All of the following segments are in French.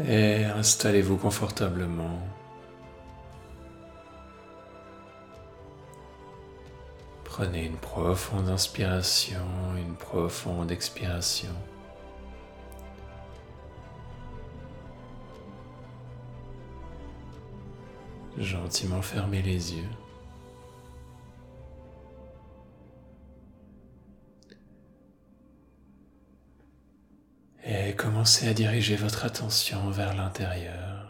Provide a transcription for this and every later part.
Et installez-vous confortablement. Prenez une profonde inspiration, une profonde expiration. Gentiment fermez les yeux. Et commencez à diriger votre attention vers l'intérieur.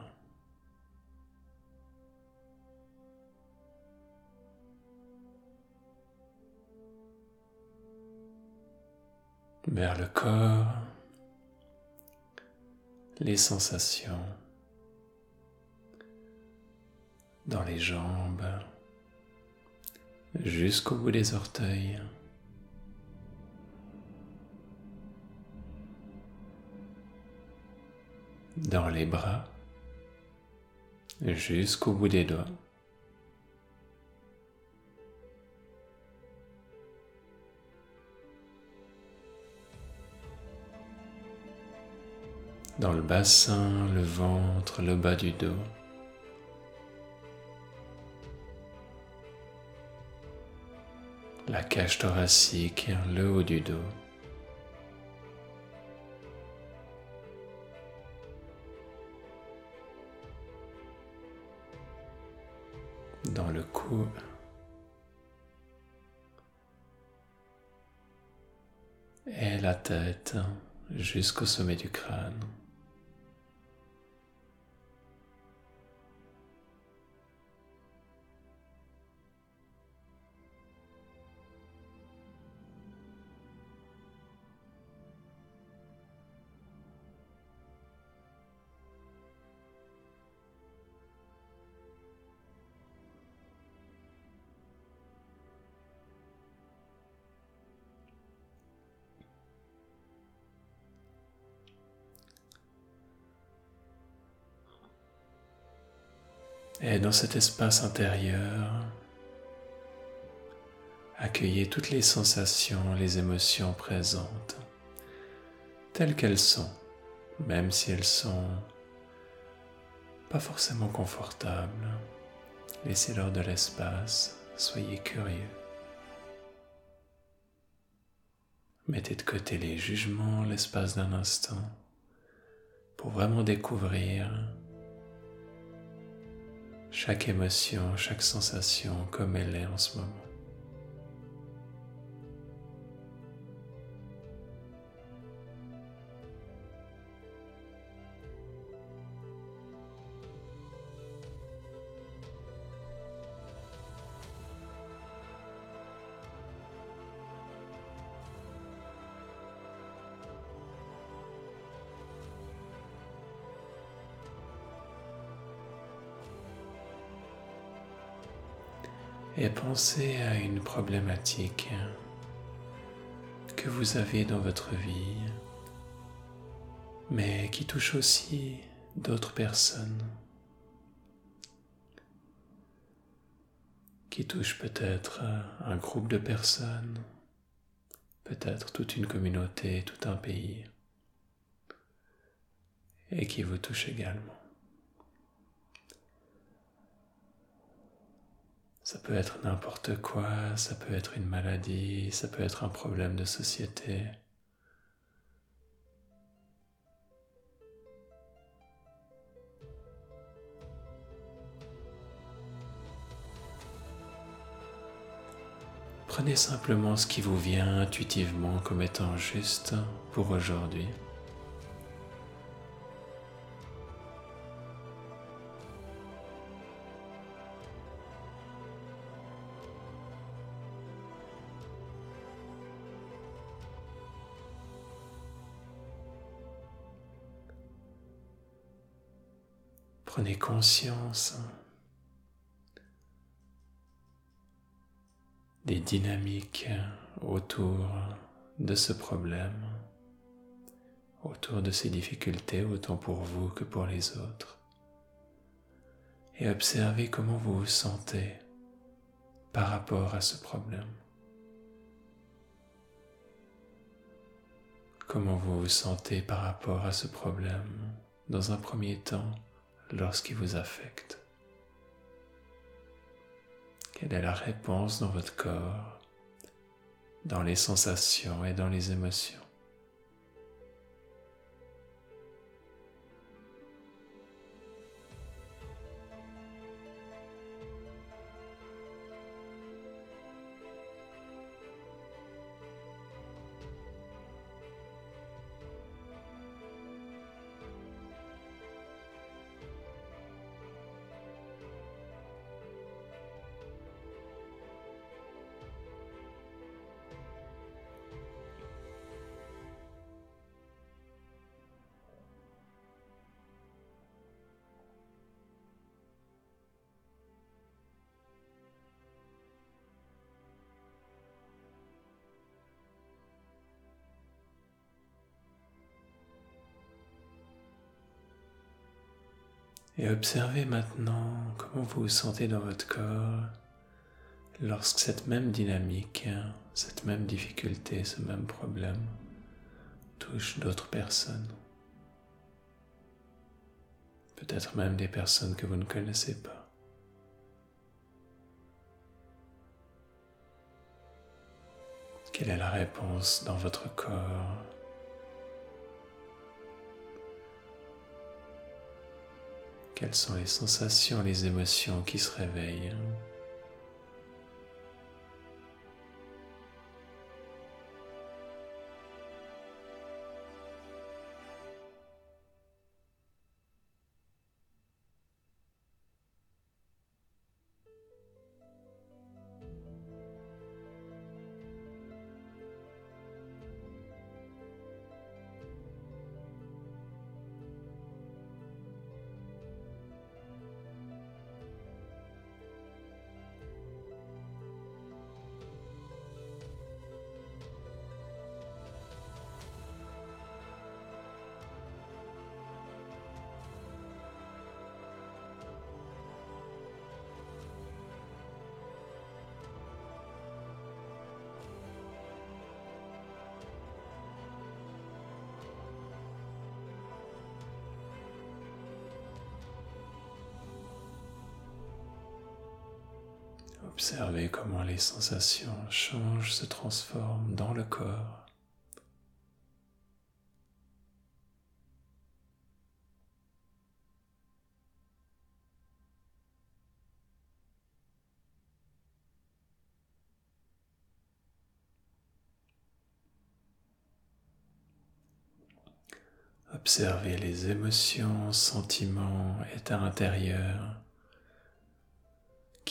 vers le corps, les sensations dans les jambes jusqu'au bout des orteils. Dans les bras jusqu'au bout des doigts. dans le bassin, le ventre, le bas du dos. La cage thoracique, le haut du dos. Dans le cou. Et la tête jusqu'au sommet du crâne. Et dans cet espace intérieur, accueillez toutes les sensations, les émotions présentes, telles qu'elles sont, même si elles sont pas forcément confortables. Laissez-leur de l'espace, soyez curieux. Mettez de côté les jugements l'espace d'un instant pour vraiment découvrir chaque émotion, chaque sensation comme elle est en ce moment. Et pensez à une problématique que vous avez dans votre vie, mais qui touche aussi d'autres personnes, qui touche peut-être un groupe de personnes, peut-être toute une communauté, tout un pays, et qui vous touche également. Ça peut être n'importe quoi, ça peut être une maladie, ça peut être un problème de société. Prenez simplement ce qui vous vient intuitivement comme étant juste pour aujourd'hui. Prenez conscience des dynamiques autour de ce problème, autour de ces difficultés, autant pour vous que pour les autres. Et observez comment vous vous sentez par rapport à ce problème. Comment vous vous sentez par rapport à ce problème dans un premier temps lorsqu'il vous affecte. Quelle est la réponse dans votre corps, dans les sensations et dans les émotions? Et observez maintenant comment vous vous sentez dans votre corps lorsque cette même dynamique, cette même difficulté, ce même problème touche d'autres personnes. Peut-être même des personnes que vous ne connaissez pas. Quelle est la réponse dans votre corps Quelles sont les sensations, les émotions qui se réveillent Observez comment les sensations changent, se transforment dans le corps. Observez les émotions, sentiments, états intérieurs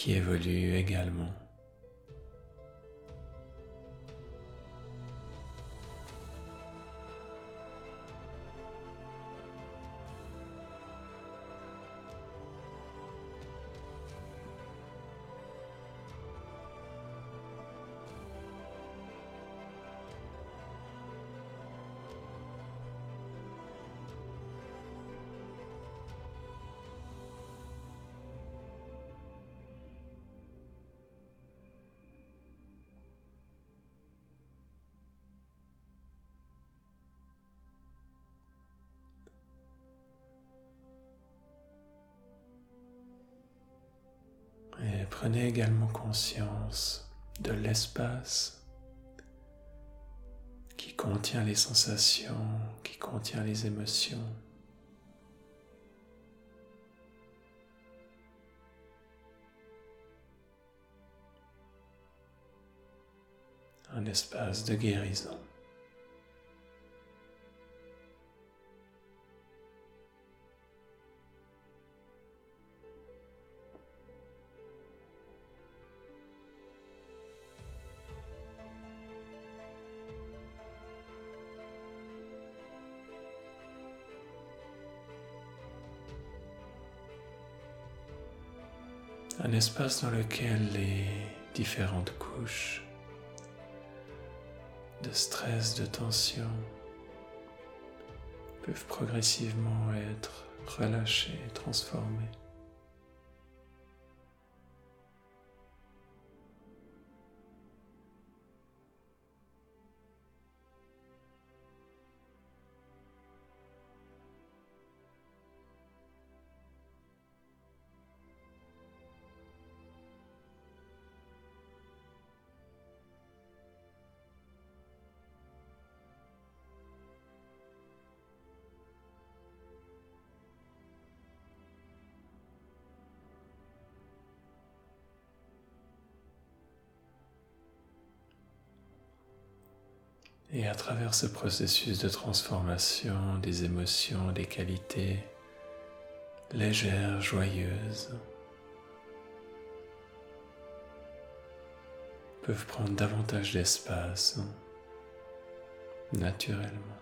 qui évolue également. Prenez également conscience de l'espace qui contient les sensations, qui contient les émotions. Un espace de guérison. Un espace dans lequel les différentes couches de stress, de tension peuvent progressivement être relâchées, transformées. Et à travers ce processus de transformation des émotions, des qualités légères, joyeuses, peuvent prendre davantage d'espace naturellement.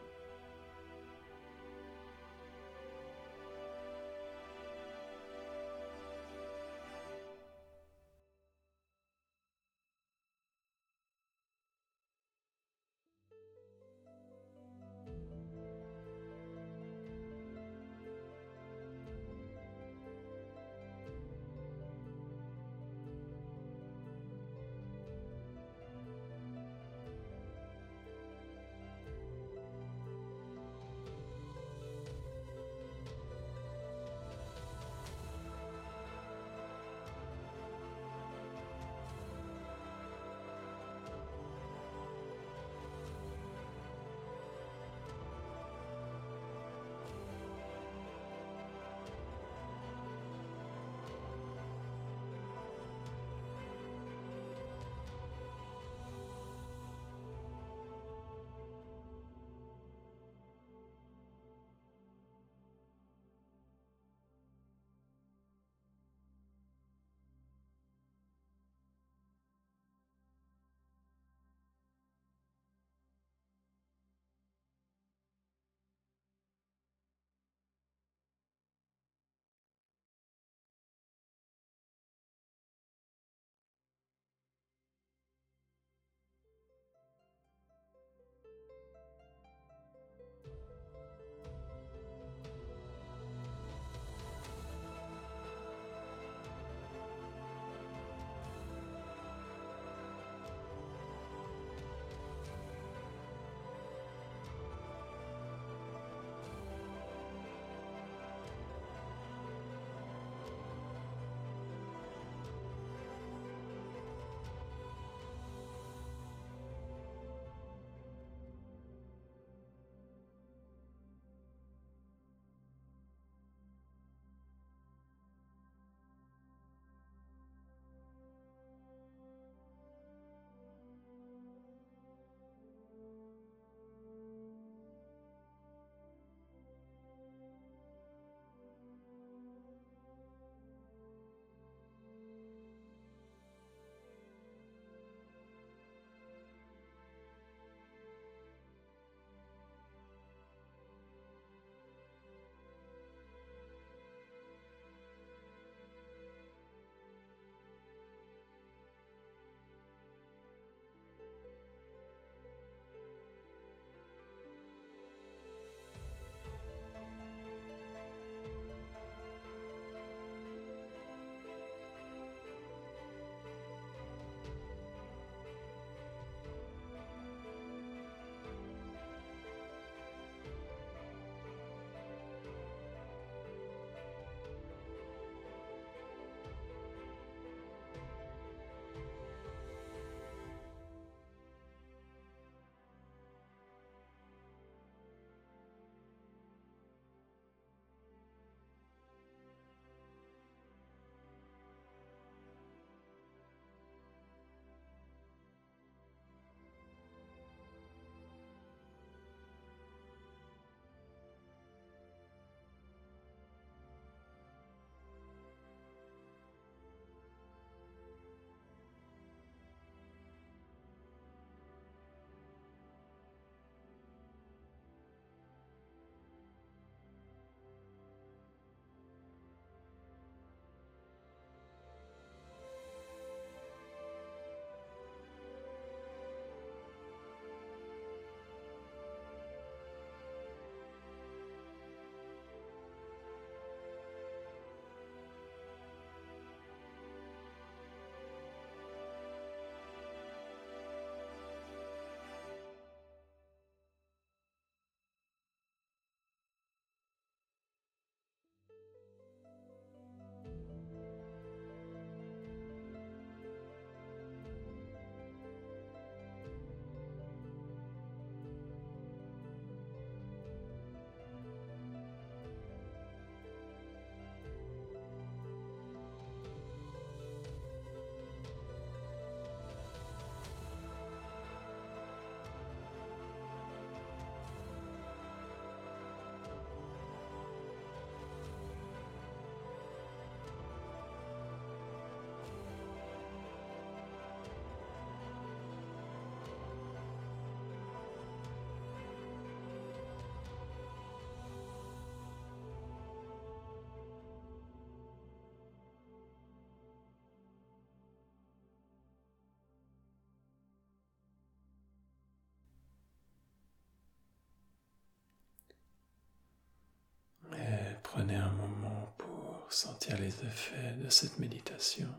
Sentir les effets de cette méditation.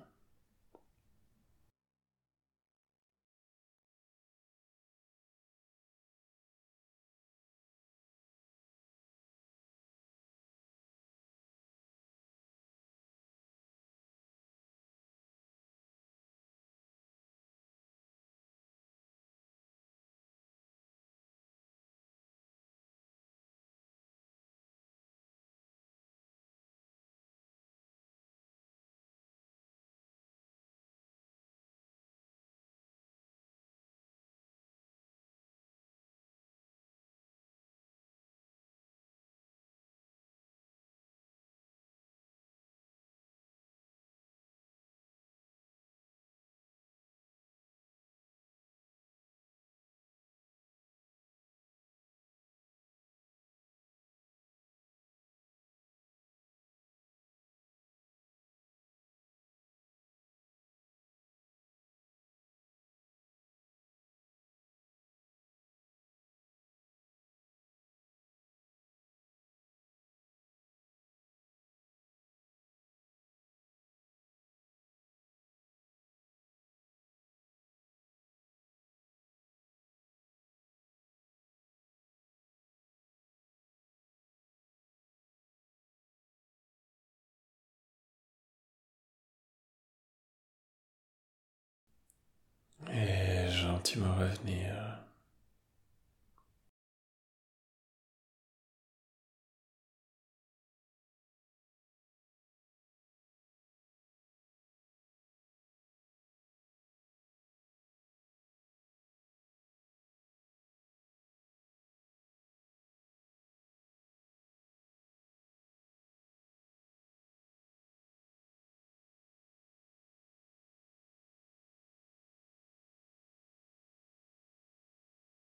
Et gentiment revenir